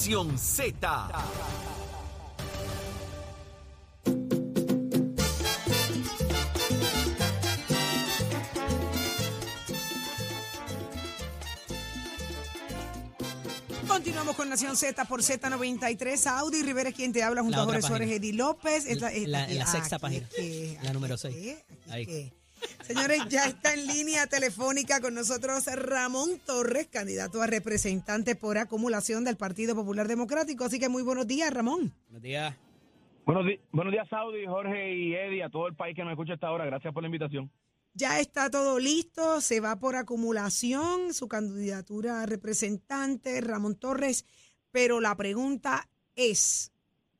Nación Z. Continuamos con Nación Z por Z93. Audi Rivera es quien te habla junto a Jorge Suárez. Eddie López. La- esta- la- en la aquí- sexta aquí página. es que- La número aquí es seis. que- aquí es Ahí. Señores, ya está en línea telefónica con nosotros Ramón Torres, candidato a representante por acumulación del Partido Popular Democrático. Así que muy buenos días, Ramón. Buenos días. Buenos días, Saudi, Jorge y Eddie, a todo el país que nos escucha hasta ahora. Gracias por la invitación. Ya está todo listo, se va por acumulación, su candidatura a representante, Ramón Torres, pero la pregunta es,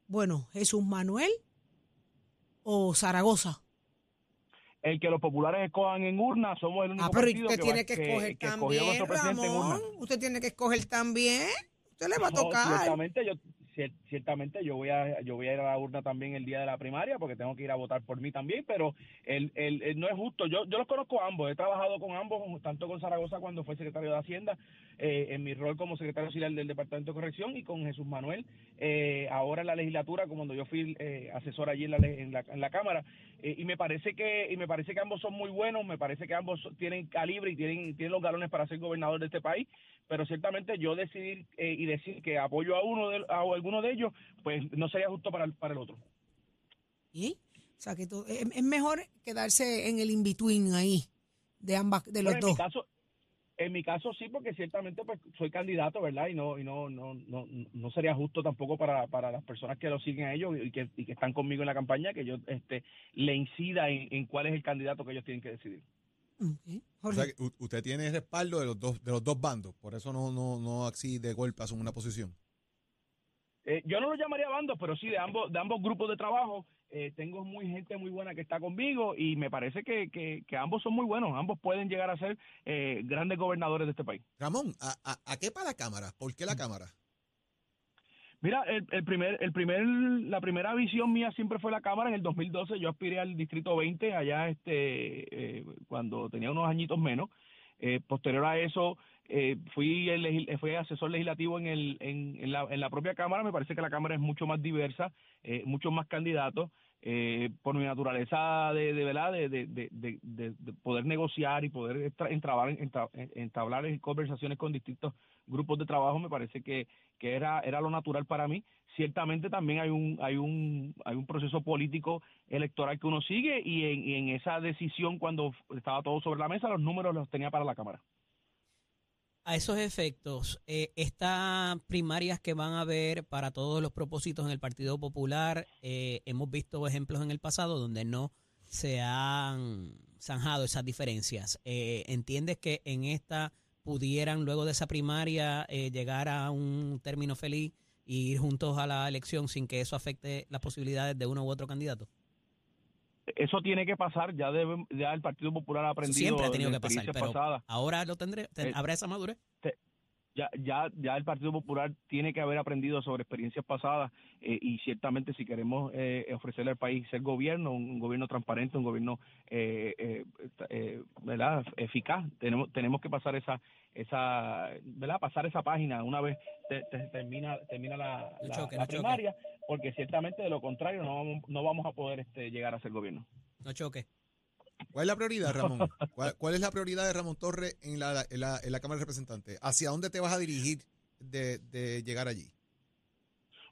bueno, ¿Jesús Manuel o Zaragoza? El que los populares escojan en urna, somos el único Ah, pero partido usted que, tiene va- que que- escoger que también, nuestro presidente en urna. Ramón. Usted tiene que escoger también. Usted le va a tocar. ciertamente yo cier- ciertamente yo voy a yo voy a ir a la urna también el día de la primaria porque tengo que ir a votar por mí también pero el, el, el- no es justo yo yo los conozco a ambos he trabajado con ambos tanto con Zaragoza cuando fue secretario de Hacienda eh, en mi rol como secretario auxiliar del departamento de corrección y con Jesús Manuel eh, ahora en la legislatura como cuando yo fui eh, asesor allí en la, en la, en la cámara y me parece que y me parece que ambos son muy buenos me parece que ambos tienen calibre y tienen tienen los galones para ser gobernador de este país pero ciertamente yo decidir eh, y decir que apoyo a uno de, a alguno de ellos, pues no sería justo para el, para el otro. ¿Sí? O sea, que tú- es, es mejor quedarse en el in-between ahí, de ambas, de los en dos. mi caso, en mi caso sí, porque ciertamente pues soy candidato, ¿verdad? Y no y no no no, no sería justo tampoco para, para las personas que lo siguen a ellos y que, y que están conmigo en la campaña que yo este le incida en, en cuál es el candidato que ellos tienen que decidir. Ok. O sea, que usted tiene respaldo de los dos de los dos bandos, por eso no no no así de golpe asume una posición. Eh, yo no lo llamaría bandos, pero sí de ambos de ambos grupos de trabajo. Eh, tengo muy gente muy buena que está conmigo y me parece que, que, que ambos son muy buenos. Ambos pueden llegar a ser eh, grandes gobernadores de este país. Ramón, ¿a, a, a qué para la cámara? ¿Por qué la cámara? Mira, el, el primer, el primer, la primera visión mía siempre fue la Cámara. En el 2012 yo aspiré al Distrito 20, allá este, eh, cuando tenía unos añitos menos. Eh, posterior a eso, eh, fui, el, legis- fui asesor legislativo en, el, en, en, la, en la propia Cámara. Me parece que la Cámara es mucho más diversa, eh, muchos más candidatos. Eh, por mi naturaleza de, de verdad de, de, de, de- de- de poder negociar y poder entra- entablar conversaciones con distintos grupos de trabajo me parece que, que era era lo natural para mí ciertamente también hay un hay un hay un proceso político electoral que uno sigue y en, y en esa decisión cuando estaba todo sobre la mesa los números los tenía para la cámara A esos efectos, eh, estas primarias que van a haber para todos los propósitos en el Partido Popular, eh, hemos visto ejemplos en el pasado donde no se han zanjado esas diferencias. Eh, ¿Entiendes que en esta pudieran, luego de esa primaria, eh, llegar a un término feliz y ir juntos a la elección sin que eso afecte las posibilidades de uno u otro candidato? Eso tiene que pasar ya debe, ya el Partido Popular ha Eso aprendido siempre ha tenido de que pasar, experiencias pero pasadas. ahora lo tendré, ten- Eh, habrá esa madurez. ya, ya, ya el Partido Popular tiene que haber aprendido sobre experiencias pasadas eh, y ciertamente si queremos eh, ofrecerle al país ser gobierno, un, gobierno transparente, un gobierno eh, eh, eh, ¿verdad? eficaz, tenemos tenemos que pasar esa esa ¿verdad? pasar esa página una vez te- te- termina termina la, No la- choque, la no choque. Porque ciertamente de lo contrario no vamos, no vamos a poder este, llegar a ser gobierno. No choque. ¿Cuál es la prioridad, Ramón? ¿Cuál, cuál es la prioridad de Ramón Torres en la, en la, en la Cámara de Representantes? ¿Hacia dónde te vas a dirigir de, de llegar allí?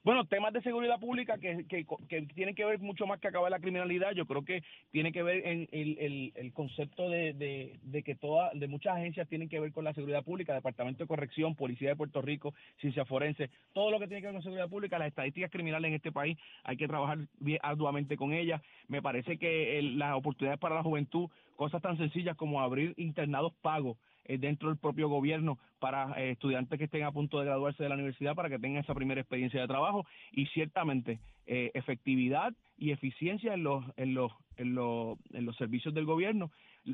Bueno, temas de seguridad pública que, que, que tienen que ver mucho más que acabar la criminalidad, yo creo que tiene que ver en el, el, concepto de, de, que toda, de muchas agencias tienen que ver con la seguridad pública, Departamento de Corrección, Policía de Puerto Rico, Ciencia Forense, todo lo que tiene que ver con seguridad pública, las estadísticas criminales en este país, hay que trabajar bien arduamente con ellas. Me parece que el- las oportunidades para la juventud, cosas tan sencillas como abrir internados pagos, dentro del propio gobierno para eh, estudiantes que estén a punto de graduarse de la universidad para que tengan esa primera experiencia de trabajo y ciertamente eh, efectividad y eficiencia en los en los en los en los servicios del gobierno.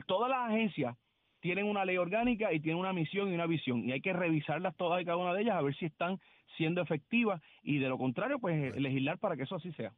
Todas las agencias tienen una ley orgánica y tienen una misión y una visión y hay que revisarlas todas y cada una de ellas a ver si están siendo efectivas y de lo contrario pues eh, legislar para que eso así sea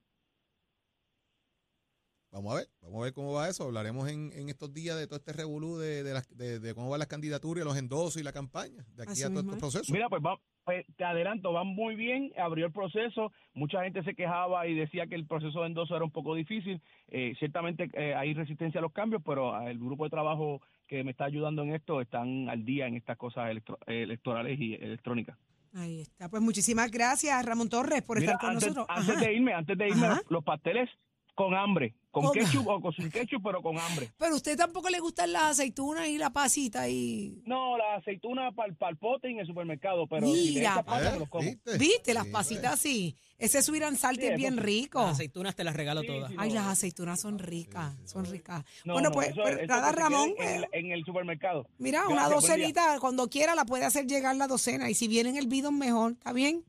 Vamos a ver, vamos a ver cómo va eso. Hablaremos en, en estos días de todo este revolú de, de, las- de- de cómo van las candidaturas, los endosos y la campaña, de aquí Así a todo este es. proceso. Mira, pues, va, pues, te adelanto, van muy bien, abrió el proceso, mucha gente se quejaba y decía que el proceso de endoso era un poco difícil, Eh, ciertamente eh, hay resistencia a los cambios, pero ah, el grupo de trabajo que me está ayudando en esto están al día en estas cosas electro- electorales y electrónicas. Ahí está. Pues muchísimas gracias, Ramón Torres, por Mira, estar con antes, nosotros. antes Ajá. de irme, antes de irme, Ajá. los pasteles con hambre, con ¿Cómo? ketchup o con sin ketchup, pero con hambre. Pero a usted tampoco le gustan las aceitunas y la pasita y... No, la aceituna para el pote en el supermercado, pero Mira, echa pasa, me los como. ¿Viste? ¿Viste? Las Sí, pasitas sí. Ese salty Sí, es bien rico. Las aceitunas te las regalo Sí, todas. sí. Ay, no, las aceitunas son ricas, son ricas. No, bueno, no, pues, eso- pues, eso nada, Ramón, En, eh, el- en el supermercado. mira, Gracias, una docenita, cuando quiera la puede hacer llegar la docena. Y si viene en el bidón, mejor, ¿está bien?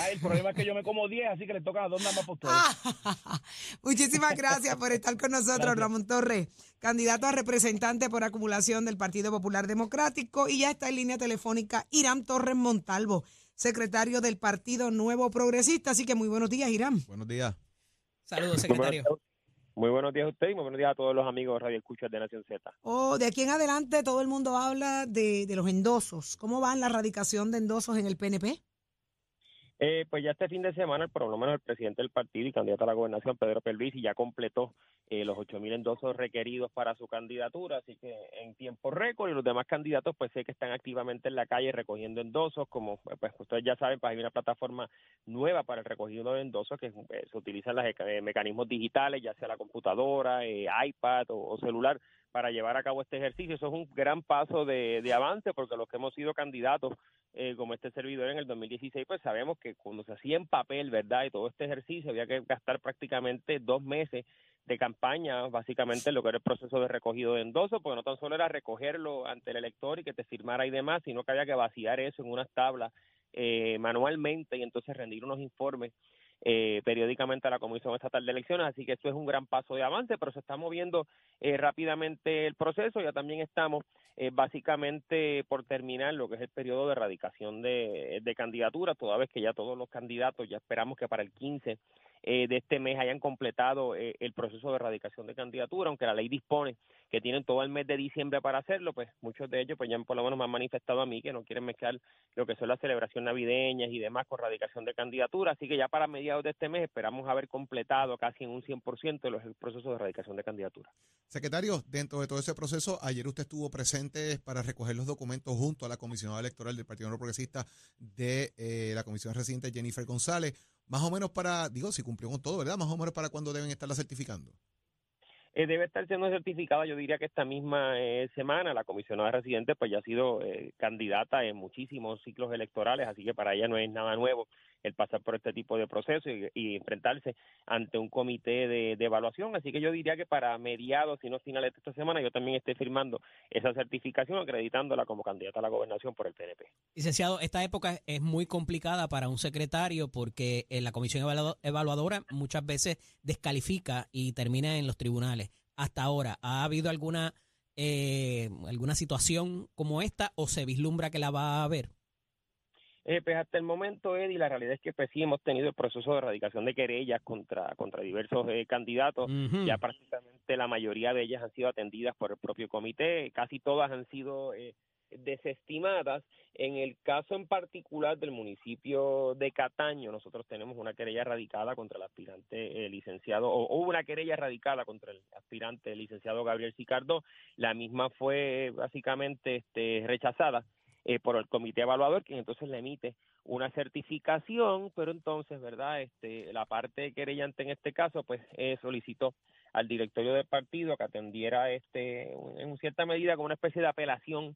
Ah, el problema es que yo me como 10, así que le tocan a dos nada más por. Ah, Muchísimas gracias por estar con nosotros, Gracias. Ramón Torres, candidato a representante por acumulación del Partido Popular Democrático. Y ya está en línea telefónica Irán Torres Montalvo, secretario del Partido Nuevo Progresista. Así que muy buenos días, Irán. Buenos días. Saludos, secretario. Muy buenos días a usted y muy buenos días a todos los amigos Radio Escuchas de Nación Z. Oh, de aquí en adelante todo el mundo habla de, de los endosos. ¿Cómo va la radicación de endosos en el PNP? Eh, pues ya este fin de semana, por lo menos el presidente del partido y candidato a la gobernación, Pedro Pelvisi, ya completó eh, los 8.000 endosos requeridos para su candidatura, así que en tiempo récord y los demás candidatos pues sé que están activamente en la calle recogiendo endosos, como pues ustedes ya saben, pues hay una plataforma nueva para el recogido de endosos que eh, se utilizan los eh, mecanismos digitales, ya sea la computadora, eh, iPad o, o celular, para llevar a cabo este ejercicio. Eso es un gran paso de, de avance porque los que hemos sido candidatos eh, como este servidor en el 2016, pues sabemos que cuando se hacía en papel, ¿verdad? Y todo este ejercicio había que gastar prácticamente dos meses de campaña, básicamente en lo que era el proceso de recogido de endosos, porque no tan solo era recogerlo ante el elector y que te firmara y demás, sino que había que vaciar eso en unas tablas eh, manualmente y entonces rendir unos informes eh, periódicamente a la Comisión Estatal de Elecciones, así que esto es un gran paso de avance, pero se está moviendo eh, rápidamente el proceso, ya también estamos eh, básicamente por terminar lo que es el periodo de erradicación de, de candidaturas, toda vez que ya todos los candidatos, ya esperamos que para el 15 eh, de este mes hayan completado eh, el proceso de erradicación de candidatura, aunque la ley dispone que tienen todo el mes de diciembre para hacerlo, pues muchos de ellos pues ya por lo menos me han manifestado a mí que no quieren mezclar lo que son las celebraciones navideñas y demás con erradicación de candidatura, así que ya para mediados de este mes esperamos haber completado casi en un 100% los, el proceso de erradicación de candidatura. Secretario, dentro de todo ese proceso, ayer usted estuvo presente para recoger los documentos junto a la comisionada electoral del Partido No Progresista de eh, la comisión residente Jennifer González. Más o menos para, digo, si cumplió con todo, ¿verdad? Más o menos para cuándo deben estarla certificando. Eh, debe estar siendo certificada, yo diría que esta misma eh, semana la comisionada residente pues ya ha sido eh, candidata en muchísimos ciclos electorales, así que para ella no es nada nuevo el pasar por este tipo de proceso y, enfrentarse ante un comité de, evaluación, así que yo diría que para mediados, si no finales de esta semana, yo también esté firmando esa certificación acreditándola como candidata a la gobernación por el PNP. Licenciado, esta época es muy complicada para un secretario porque en la comisión evaluadora muchas veces descalifica y termina en los tribunales. Hasta ahora, ¿ha habido alguna eh, alguna situación como esta o se vislumbra que la va a haber? Eh, pues hasta el momento, Eddie, la realidad es que pues sí hemos tenido el proceso de erradicación de querellas contra, contra diversos eh, candidatos. Uh -huh. Ya prácticamente la mayoría de ellas han sido atendidas por el propio comité, casi todas han sido eh, desestimadas. En el caso en particular del municipio de Cataño, nosotros tenemos una querella radicada contra el aspirante eh, licenciado, o hubo una querella radicada contra el aspirante licenciado Gabriel Sicardo. La misma fue básicamente este, rechazada eh, por el comité evaluador, quien entonces le emite una certificación, pero entonces, ¿verdad? Este, la parte querellante en este caso, pues eh, solicitó al directorio del partido que atendiera este, en cierta medida como una especie de apelación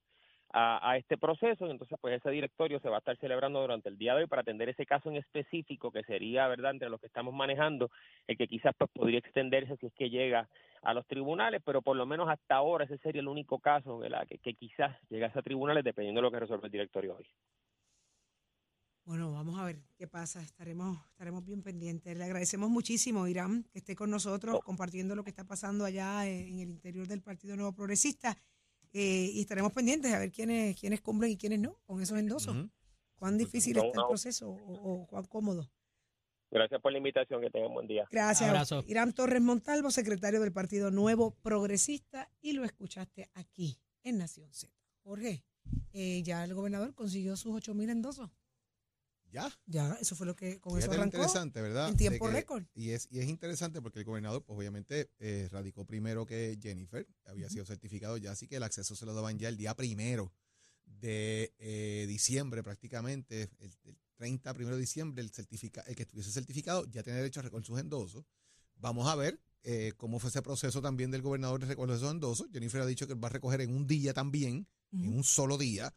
a, a, este proceso, y entonces pues ese directorio se va a estar celebrando durante el día de hoy para atender ese caso en específico que sería, ¿verdad?, entre los que estamos manejando, el que quizás pues podría extenderse si es que llega a los tribunales, pero por lo menos hasta ahora ese sería el único caso ¿verdad? Que, que quizás llegase a tribunales dependiendo de lo que resuelva el directorio hoy. Bueno, vamos a ver qué pasa. Estaremos, estaremos bien pendientes. Le agradecemos muchísimo, Irán, que esté con nosotros oh. compartiendo lo que está pasando allá en el interior del Partido Nuevo Progresista. Eh, y estaremos pendientes a ver quiénes, quiénes cumplen y quiénes no con esos endosos. Uh -huh. ¿Cuán difícil no, está el proceso o, o, cuán cómodo? Gracias por la invitación, que tengan buen día. Gracias. Abrazo. Irán Torres Montalvo, secretario del Partido Nuevo Progresista, y lo escuchaste aquí en Nación Z. Jorge, eh, ya el gobernador consiguió sus 8 mil endosos. Ya. Ya, eso fue lo que con Fíjate eso arrancó. interesante, ¿verdad? en tiempo récord. Y es, y es interesante porque el gobernador, pues obviamente, eh, radicó primero que Jennifer, había sido certificado ya, así que el acceso se lo daban ya el día primero de eh, diciembre prácticamente, el, el 30, primero de diciembre, el, certifica, el que estuviese certificado ya tiene derecho a recoger sus endosos. Vamos a ver eh, cómo fue ese proceso también del gobernador de recoger esos endosos. Jennifer ha dicho que va a recoger en un día también, en un solo día.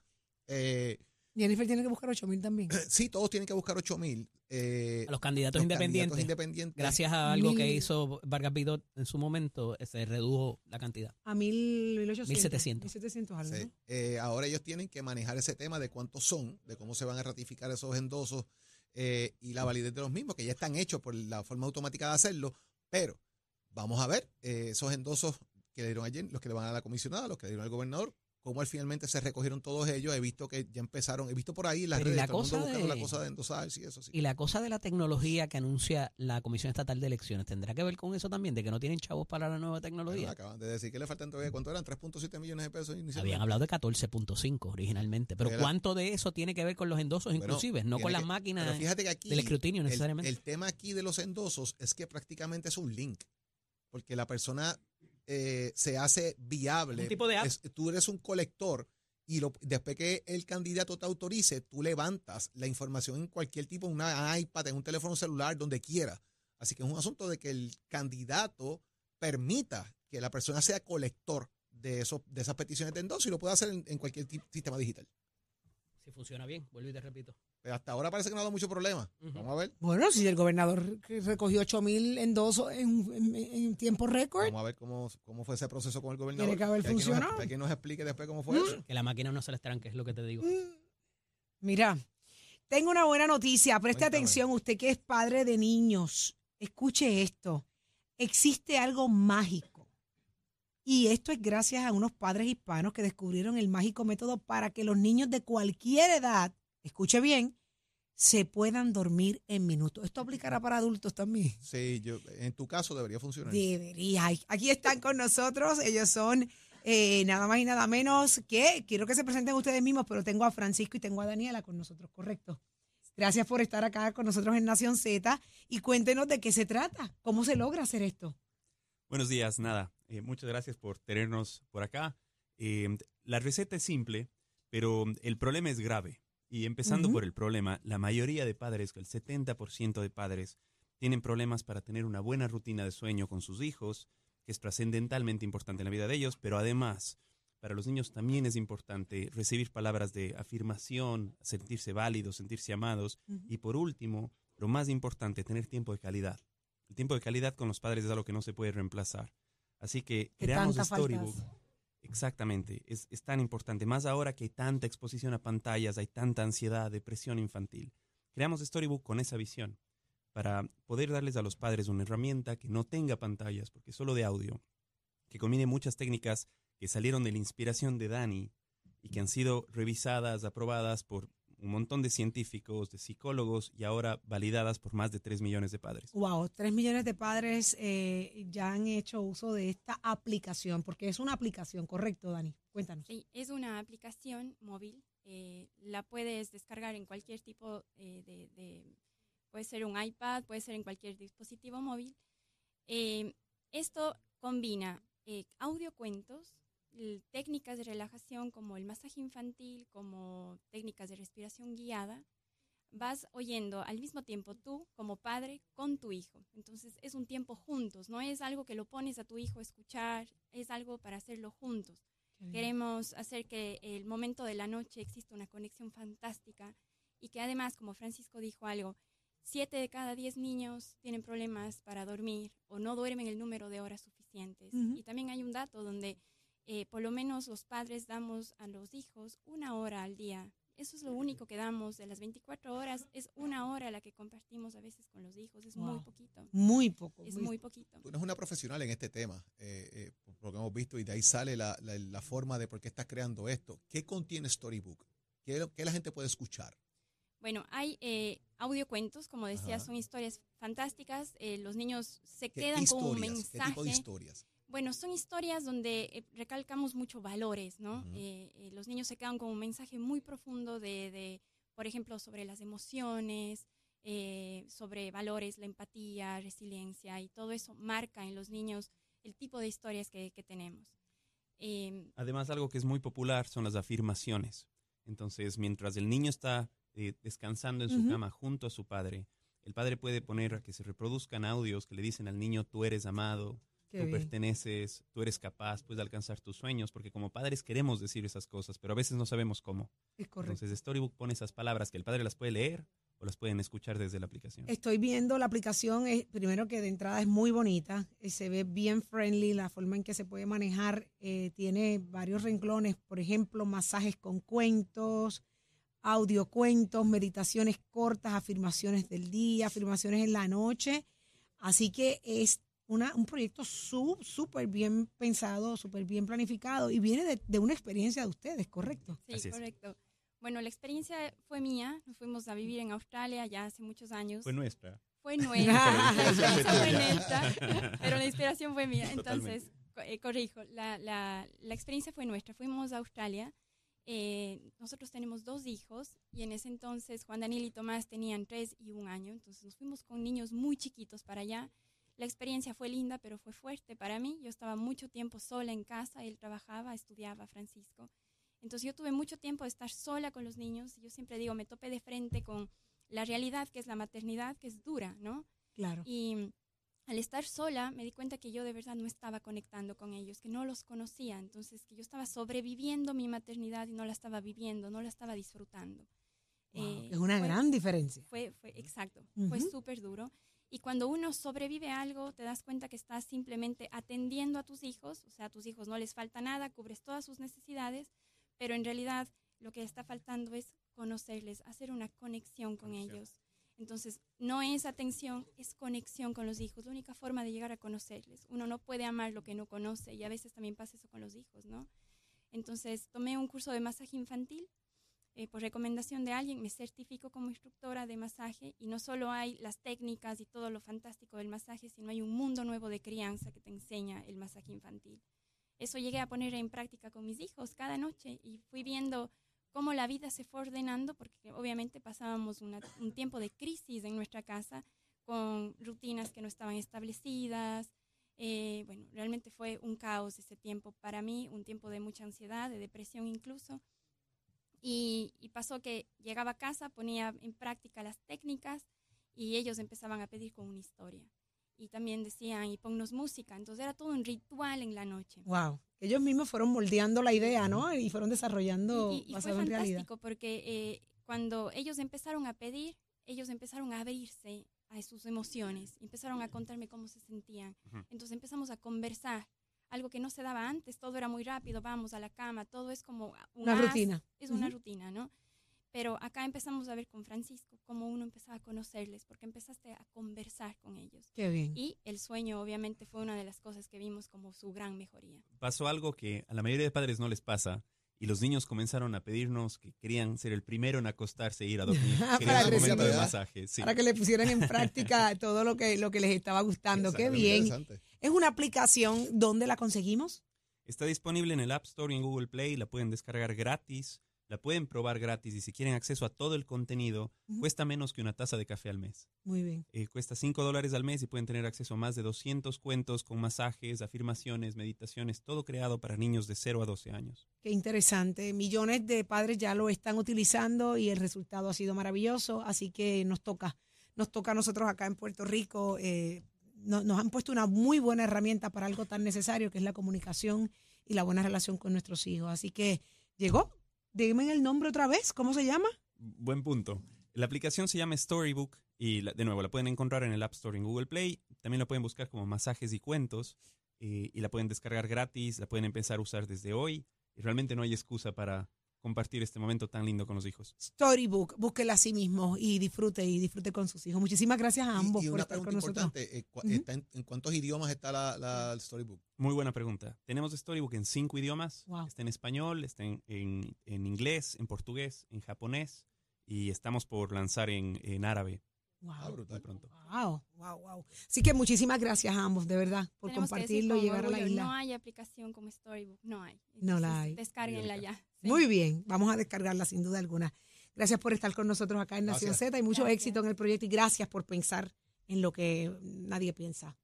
Eh, Jennifer tiene que buscar 8 mil también. sí, todos tienen que buscar 8 mil. eh, A los candidatos los independientes. candidatos independientes. Gracias a algo que hizo Vargas Vidot en su momento, eh, se redujo la cantidad. A mil, 1800. 1700. 1700 algo, Sí. Eh, ahora ellos tienen que manejar ese tema de cuántos son, de cómo se van a ratificar esos endosos eh, y la validez de los mismos, que ya están hechos por la forma automática de hacerlo, pero vamos a ver eh, esos endosos que le dieron ayer, los que le van a la comisionada, los que le dieron al gobernador, cómo al finalmente se recogieron todos ellos. He visto que ya empezaron, he visto por ahí las Pero y redes, la todo el mundo cosa buscando de- la cosa de endosar, sí, eso sí. Y la cosa de la tecnología que anuncia la Comisión Estatal de Elecciones, ¿tendrá que ver con eso también? De que no tienen chavos para la nueva Bueno, tecnología. acaban de decir que le faltan todavía, ¿cuánto eran? 3.7 millones de pesos inicialmente. Habían hablado de 14.5 originalmente, pero Era- ¿cuánto de eso tiene que ver con los endosos Bueno, inclusive? No con las que- máquinas Pero fíjate que aquí del escrutinio el- necesariamente. El, tema aquí de los endosos es que prácticamente es un link, porque la persona eh, se hace viable. Un tipo de app. Es- tú eres un colector y lo, después que el candidato te autorice, tú levantas la información en cualquier tipo, en una iPad, en un teléfono celular, donde quiera. Así que es un asunto de que el candidato permita que la persona sea colector de, esos, de esas peticiones de endoso y lo puede hacer en, en cualquier sistema digital. Si funciona bien, vuelvo y te repito. Pero hasta ahora parece que no ha dado mucho problema. Vamos a ver. Bueno, si el gobernador recogió 8 mil endosos en, en- en tiempo récord, Vamos a ver cómo, cómo fue ese proceso con el gobernador. Tiene que haber funcionado. hay que nos explique después cómo fue eso. Que la máquina no se les tranque, es lo que te digo. Mira, tengo una buena noticia. Preste Cuéntame. atención, usted que es padre de niños. Escuche esto. Existe algo mágico. Y esto es gracias a unos padres hispanos que descubrieron el mágico método para que los niños de cualquier edad, escuche bien, se puedan dormir en minutos. Esto aplicará para adultos también. Sí, yo, en tu caso debería funcionar. Debería. Aquí están con nosotros. Ellos son eh, nada más y nada menos que, quiero que se presenten ustedes mismos, pero tengo a Francisco y tengo a Daniela con nosotros, correcto. Gracias por estar acá con nosotros en Nación Z y cuéntenos de qué se trata, cómo se logra hacer esto. Buenos días, nada. eh, muchas gracias por tenernos por acá. Eh, la receta es simple, pero el problema es grave. Y empezando por el problema, la mayoría de padres, el 70% de padres, tienen problemas para tener una buena rutina de sueño con sus hijos, que es trascendentalmente importante en la vida de ellos, pero además, para los niños también es importante recibir palabras de afirmación, sentirse válidos, sentirse amados. Y por último, lo más importante, tener tiempo de calidad. El tiempo de calidad con los padres es algo que no se puede reemplazar. Así que creamos Storybook. Exactamente, es, es tan importante. Más ahora que hay tanta exposición a pantallas, hay tanta ansiedad, depresión infantil. Creamos Storybook con esa visión para poder darles a los padres una herramienta que no tenga pantallas, porque es solo de audio, que combine muchas técnicas que salieron de la inspiración de Dani y que han sido revisadas, aprobadas por un montón de científicos, de psicólogos y ahora validadas por más de 3 millones de padres. Wow, tres millones de padres eh, ya han hecho uso de esta aplicación, porque es una aplicación, correcto, Dani. Cuéntanos. Sí, es una aplicación móvil. eh, la puedes descargar en cualquier tipo eh, de, de- Puede ser un iPad, puede ser en cualquier dispositivo móvil. Eh, esto combina eh, audiocuentos, l- técnicas de relajación como el masaje infantil, como técnicas de respiración guiada. Vas oyendo al mismo tiempo tú como padre con tu hijo. Entonces es un tiempo juntos, no es algo que lo pones a tu hijo a escuchar, es algo para hacerlo juntos. Queremos hacer que el momento de la noche exista una conexión fantástica y que además, como Francisco dijo algo, siete de cada diez niños tienen problemas para dormir o no duermen el número de horas suficientes. Y también hay un dato donde eh, por lo menos los padres damos a los hijos una hora al día. Eso es lo único que damos de las 24 horas. Es una hora la que compartimos a veces con los hijos. Es muy Wow. poquito. Muy poco. Es muy muy poquito. Tú eres una profesional en este tema, eh, eh, por lo que hemos visto, y de ahí sale la, la- la forma de por qué estás creando esto. ¿Qué contiene Storybook? ¿Qué, qué la gente puede escuchar? Bueno, hay eh, audiocuentos, como decía, Ajá. son historias fantásticas. eh, los niños se ¿Qué quedan con un historias? ¿Qué mensaje. tipo de historias? Bueno, son historias donde eh, recalcamos mucho valores, ¿no? Eh, eh, los niños se quedan con un mensaje muy profundo de, de, por ejemplo, sobre las emociones, eh, sobre valores, la empatía, resiliencia, y todo eso marca en los niños el tipo de historias que, que tenemos. Eh, Además, algo que es muy popular son las afirmaciones. Entonces, mientras el niño está descansando en su cama junto a su padre, el padre puede poner a que se reproduzcan audios que le dicen al niño, tú eres amado, Qué tú bien. perteneces, tú eres capaz, puedes alcanzar tus sueños, porque como padres queremos decir esas cosas, pero a veces no sabemos cómo. Es correcto. Entonces, Storybook pone esas palabras que el padre las puede leer o las pueden escuchar desde la aplicación. Estoy viendo la aplicación, es, primero que de entrada es muy bonita, eh, se ve bien friendly, la forma en que se puede manejar, eh, tiene varios renglones, por ejemplo, masajes con cuentos, audiocuentos, meditaciones cortas, afirmaciones del día, afirmaciones en la noche, así que es una, un proyecto súper bien pensado, súper bien planificado y viene de, de una experiencia de ustedes, ¿correcto? Sí, Así es. correcto. Bueno, la experiencia fue mía. Nos fuimos a vivir en Australia ya hace muchos años. Fue nuestra. Fue nuestra. Pero la fue inspiración fue nuestra, pero la inspiración fue mía. Entonces, eh, corrijo, la, la, la experiencia fue nuestra. Fuimos a Australia. eh, nosotros tenemos dos hijos y en ese entonces Juan Daniel y Tomás tenían tres y un año. Entonces nos fuimos con niños muy chiquitos para allá. La experiencia fue linda, pero fue fuerte para mí. Yo estaba mucho tiempo sola en casa. Él trabajaba, estudiaba, Francisco. Entonces yo tuve mucho tiempo de estar sola con los niños. y Yo siempre digo, me topé de frente con la realidad que es la maternidad, que es dura, ¿no? Claro. Y al estar sola me di cuenta que yo de verdad no estaba conectando con ellos, que no los conocía, entonces que yo estaba sobreviviendo mi maternidad y no la estaba viviendo, no la estaba disfrutando. Wow, Eh, es una fue- gran diferencia. Fue, fue exacto, fue súper duro. Y cuando uno sobrevive a algo, te das cuenta que estás simplemente atendiendo a tus hijos, o sea, a tus hijos no les falta nada, cubres todas sus necesidades, pero en realidad lo que está faltando es conocerles, hacer una conexión con Conexión. ellos. Entonces, no es atención, es conexión con los hijos, la única forma de llegar a conocerles. Uno no puede amar lo que no conoce y a veces también pasa eso con los hijos, ¿no? Entonces, tomé un curso de masaje infantil eh, por recomendación de alguien, me certifico como instructora de masaje y no solo hay las técnicas y todo lo fantástico del masaje, sino hay un mundo nuevo de crianza que te enseña el masaje infantil. Eso llegué a poner en práctica con mis hijos cada noche y fui viendo cómo la vida se fue ordenando, porque obviamente pasábamos un tiempo de crisis en nuestra casa con rutinas que no estaban establecidas. Eh, bueno, realmente fue un caos ese tiempo para mí, un tiempo de mucha ansiedad, de depresión incluso. Y, y pasó que llegaba a casa, ponía en práctica las técnicas y ellos empezaban a pedir con una historia. Y también decían, y ponnos música. Entonces era todo un ritual en la noche. Wow. Ellos mismos fueron moldeando la idea, ¿no? Y fueron desarrollando Y, y- y fue realidad. fantástico porque eh, cuando ellos empezaron a pedir, ellos empezaron a abrirse a sus emociones, empezaron a contarme cómo se sentían. Entonces empezamos a conversar, algo que no se daba antes, todo era muy rápido, vamos a la cama, todo es como un Una haz, rutina. Es una Ujú. rutina, ¿no? Pero acá empezamos a ver con Francisco cómo uno empezaba a conocerles, porque empezaste a conversar con ellos. Qué bien. Y el sueño obviamente fue una de las cosas que vimos como su gran mejoría. Pasó algo que a la mayoría de padres no les pasa. Y los niños comenzaron a pedirnos que querían ser el primero en acostarse e ir a dormir. Para Querían su momento de masaje. sí. Para que le pusieran en práctica todo lo que, lo que les estaba gustando. Qué bien. Es una aplicación, ¿dónde la conseguimos? Está disponible en el App Store y en Google Play. La pueden descargar gratis. La pueden probar gratis. Y si quieren acceso a todo el contenido, cuesta menos que una taza de café al mes. Muy bien. Eh, cuesta 5 dólares al mes y pueden tener acceso a más de 200 cuentos con masajes, afirmaciones, meditaciones, todo creado para niños de 0 a 12 años. Qué interesante. Millones de padres ya lo están utilizando y el resultado ha sido maravilloso. Así que nos toca, nos toca a nosotros acá en Puerto Rico. eh, no- nos han puesto una muy buena herramienta para algo tan necesario que es la comunicación y la buena relación con nuestros hijos. Así que llegó. Dime el nombre otra vez. ¿Cómo se llama? Buen punto. La aplicación se llama Storybook y de nuevo la pueden encontrar en el App Store y en Google Play. También la pueden buscar como masajes y cuentos eh, y la pueden descargar gratis, la pueden empezar a usar desde hoy y realmente no hay excusa para compartir este momento tan lindo con los hijos. Storybook. Búsquela a sí mismo y disfrute y disfrute con sus hijos. Muchísimas gracias a Y- ambos y, por una estar con pregunta nosotros. importante, eh, en, en cuántos idiomas está la, la el Storybook? Muy buena pregunta. Tenemos Storybook en cinco idiomas. Wow. Está en español, está en, en- en inglés, en portugués, en japonés y estamos por lanzar en, en árabe Ah, Wow. brutal. pronto. Wow, wow, wow. Así que muchísimas gracias a ambos, de verdad, por Tenemos compartirlo y llegar a la isla. No hay aplicación como Storybook, no hay. No la hay. Descárguenla ya. Sí. Muy bien, vamos a descargarla sin duda alguna. Gracias por estar con nosotros acá en Nación Gracias. Z y mucho Gracias. éxito en el proyecto y gracias por pensar en lo que nadie piensa.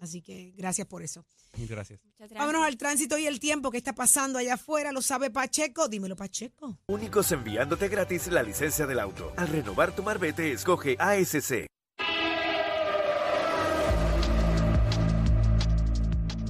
Así que gracias por eso. Muchas gracias. Muchas gracias. Vámonos al tránsito y el tiempo que está pasando allá afuera. ¿Lo sabe Pacheco? Dímelo, Pacheco. Únicos enviándote gratis la licencia del auto. Al renovar tu marbete, escoge ASC.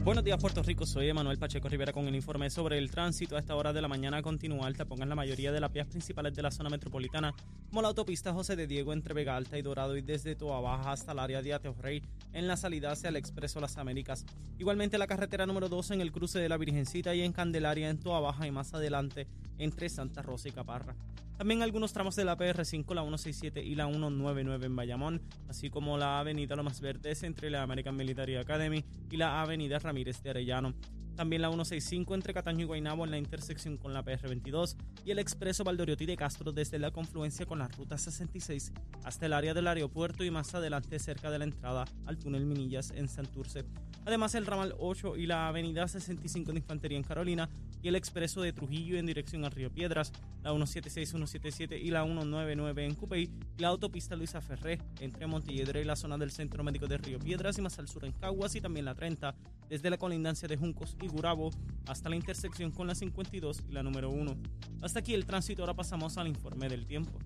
Buenos días, Puerto Rico. Soy Emanuel Pacheco Rivera con el informe sobre el tránsito. A esta hora de la mañana continúa alta. Pongan la mayoría de las vías principales de la zona metropolitana, como la autopista José de Diego entre Vega Alta y Dorado y desde Toa Baja hasta el área de Ateo Rey en la salida hacia el Expreso Las Américas. Igualmente la carretera número 2 en el cruce de la Virgencita y en Candelaria en Toa Baja y más adelante entre Santa Rosa y Caparra. También algunos tramos de la PR5, la 167 y la 199 en Bayamón, así como la avenida Lomas Verdes entre la American Military Academy y la avenida Ramírez de Arellano. También la 165 entre Cataño y Guaynabo en la intersección con la PR22 y el expreso Valdoriotti de Castro desde la confluencia con la ruta 66 hasta el área del aeropuerto y más adelante cerca de la entrada al túnel Minillas en Santurce. Además el ramal 8 y la avenida 65 de Infantería en Carolina y el expreso de Trujillo en dirección a Río Piedras, la 176, 177 y la 199 en Cupey y la autopista Luisa Ferré entre Montelledra y la zona del Centro Médico de Río Piedras y más al sur en Caguas y también la 30 desde la colindancia de Juncos y Gurabo hasta la intersección con la 52 y la número 1. Hasta aquí el tránsito, ahora pasamos al informe del tiempo.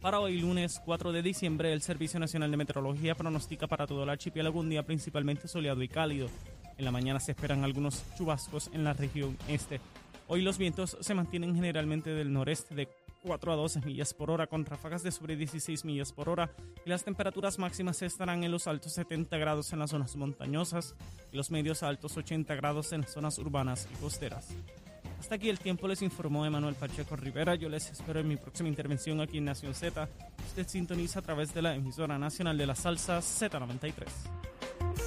Para hoy lunes 4 de diciembre, el Servicio Nacional de Meteorología pronostica para todo el archipiélago un día principalmente soleado y cálido. En la mañana se esperan algunos chubascos en la región este. Hoy los vientos se mantienen generalmente del noreste de 4 a 12 millas por hora con ráfagas de sobre 16 millas por hora y las temperaturas máximas estarán en los altos 70 grados en las zonas montañosas y los medios a altos 80 grados en las zonas urbanas y costeras. Hasta aquí el tiempo les informó Emanuel Pacheco Rivera. Yo les espero en mi próxima intervención aquí en Nación Z. Usted sintoniza a través de la emisora nacional de la salsa Z93.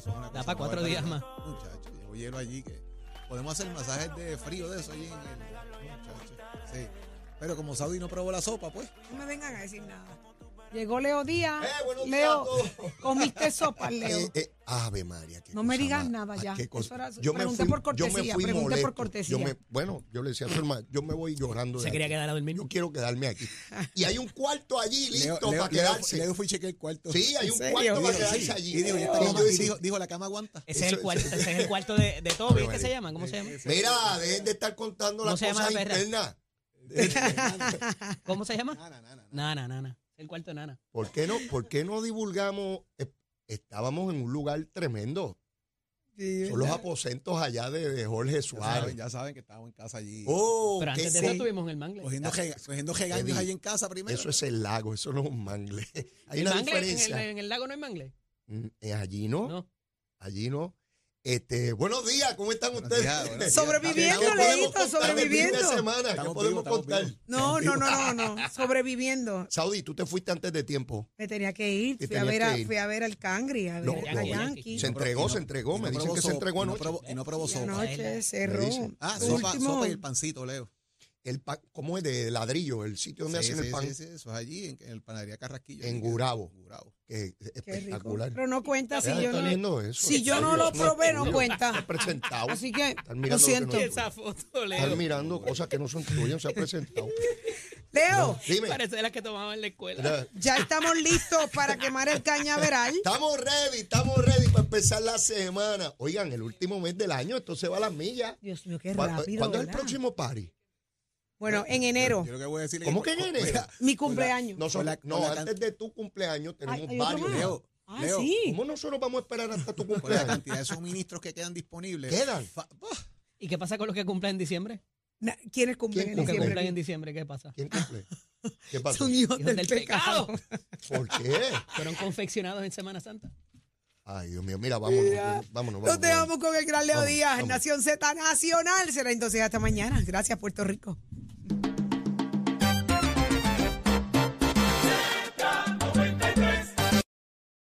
Sí, no, Leo, eso es una cosa. pa' cuatro días más. Muchacho, llevo hielo allí que podemos hacer masajes de frío de eso allí en el. Muchacho, sí. Pero como Saudi no probó la sopa, pues. No me vengan a decir nada. Llegó Leo Díaz. Eh, buenos días Leo, comiste sopa, Leo. Eh, eh, Ave María. qué No me digas más- nada ah, ya. qué cosa. Era- yo me fui, por yo me cortesía, fui pregunté por cortesía. Yo me- bueno, yo le decía a su hermano, yo me voy llorando. de Se quería aquí. quedar a dormir. Yo quiero quedarme aquí. Y hay un cuarto allí listo Leo, para Leo, quedarse. Leo fue y chequeé el cuarto. sí, hay ¿En un cuarto para Dijo, quedarse sí. allí. Y dijo, y esta Y cama- yo y decía, dijo, dijo, la cama aguanta. Ese es el cuarto, ese es el cuarto de, de Toby, ¿qué se llaman? ¿Cómo se llama? Mira, dejen de estar contando ¿Cómo las llama cosas internas. ¿Cómo se llama? Nana, nana, nana. Nana, nana. El cuarto de Nana. ¿Por qué no, por qué no divulgamos? Eh, Estábamos en un lugar tremendo. Sí, Son los aposentos allá de, de Jorge Ya Suárez. saben, ya saben que estábamos en casa allí. Oh, Pero ¿qué antes de eso estuvimos en el mangle. cogiendo, rega- cogiendo ahí en casa primero. Eso es el lago, eso no es un mangle. Hay ¿El una mangle? ¿En diferencia. el, en el lago no hay mangle? Mm, eh, allí no, No. allí no. Este, buenos días, ¿cómo están Buenos ustedes? días. Sobreviviendo, ¿Qué podemos Leito, sobreviviendo. de semana? ¿Qué Estamos podemos vivos, contar? No, no, no, no, no. Sobreviviendo. Saudi, tú te fuiste antes de tiempo. Me tenía que ir. Fui a, ver a, que ir. fui a ver al Cangri, a ver No, a no, Yankee. Se entregó, se entregó. Me dicen que se entregó y no anoche. probó- Y no probó sopa. anoche cerró. Ah, sopa, y el pancito, Leo. El pa- ¿Cómo es? De ladrillo, el sitio donde sí, hacen sí, el pan. sí, sí, eso es allí, en, en el panadería Carrasquillo. En Gurabo. Gurabo. Que es Qué rico. espectacular. Pero no cuenta si yo no, eso. si yo no lo probé, no cuenta. Se ha presentado. Así que Están lo mirando lo que siento. no es Esa foto, Están Leo. mirando cosas que no son tuyas, se ha presentado. Leo, Dime. Parece las que tomaban en la escuela. Ya estamos listos para quemar el cañaveral. Estamos ready, estamos ready para empezar la semana. Oigan, el último mes del año, esto se va a las millas. Dios mío, qué ¿Cuándo, rápido. cuándo es el próximo party? Bueno, en enero, Yo lo que voy a decir es ¿Cómo que en con- enero? con- mi cumpleaños. No, con la antes de tu cumpleaños tenemos Ay, varios. Leo, Ah, Leo, sí. ¿Cómo nosotros vamos a esperar hasta tu Con la cumpleaños? cantidad de suministros que quedan disponibles. Quedan. Bah, ¿Y qué pasa con los que cumplen en diciembre? Na- ¿Quiénes cumplen ¿Quién en Los que diciembre? cumplen en diciembre, ¿qué pasa? ¿Quién cumple? ¿Qué pasó? Son hijos, Hijos del, del pecado. pecado. ¿Por qué? Fueron confeccionados en Semana Santa. Ay, Dios mío, mira, vámonos, vámonos, vámonos. Nos dejamos con el gran Leo Díaz. Nación Z Nacional. Será entonces hasta mañana. Gracias, Puerto Rico.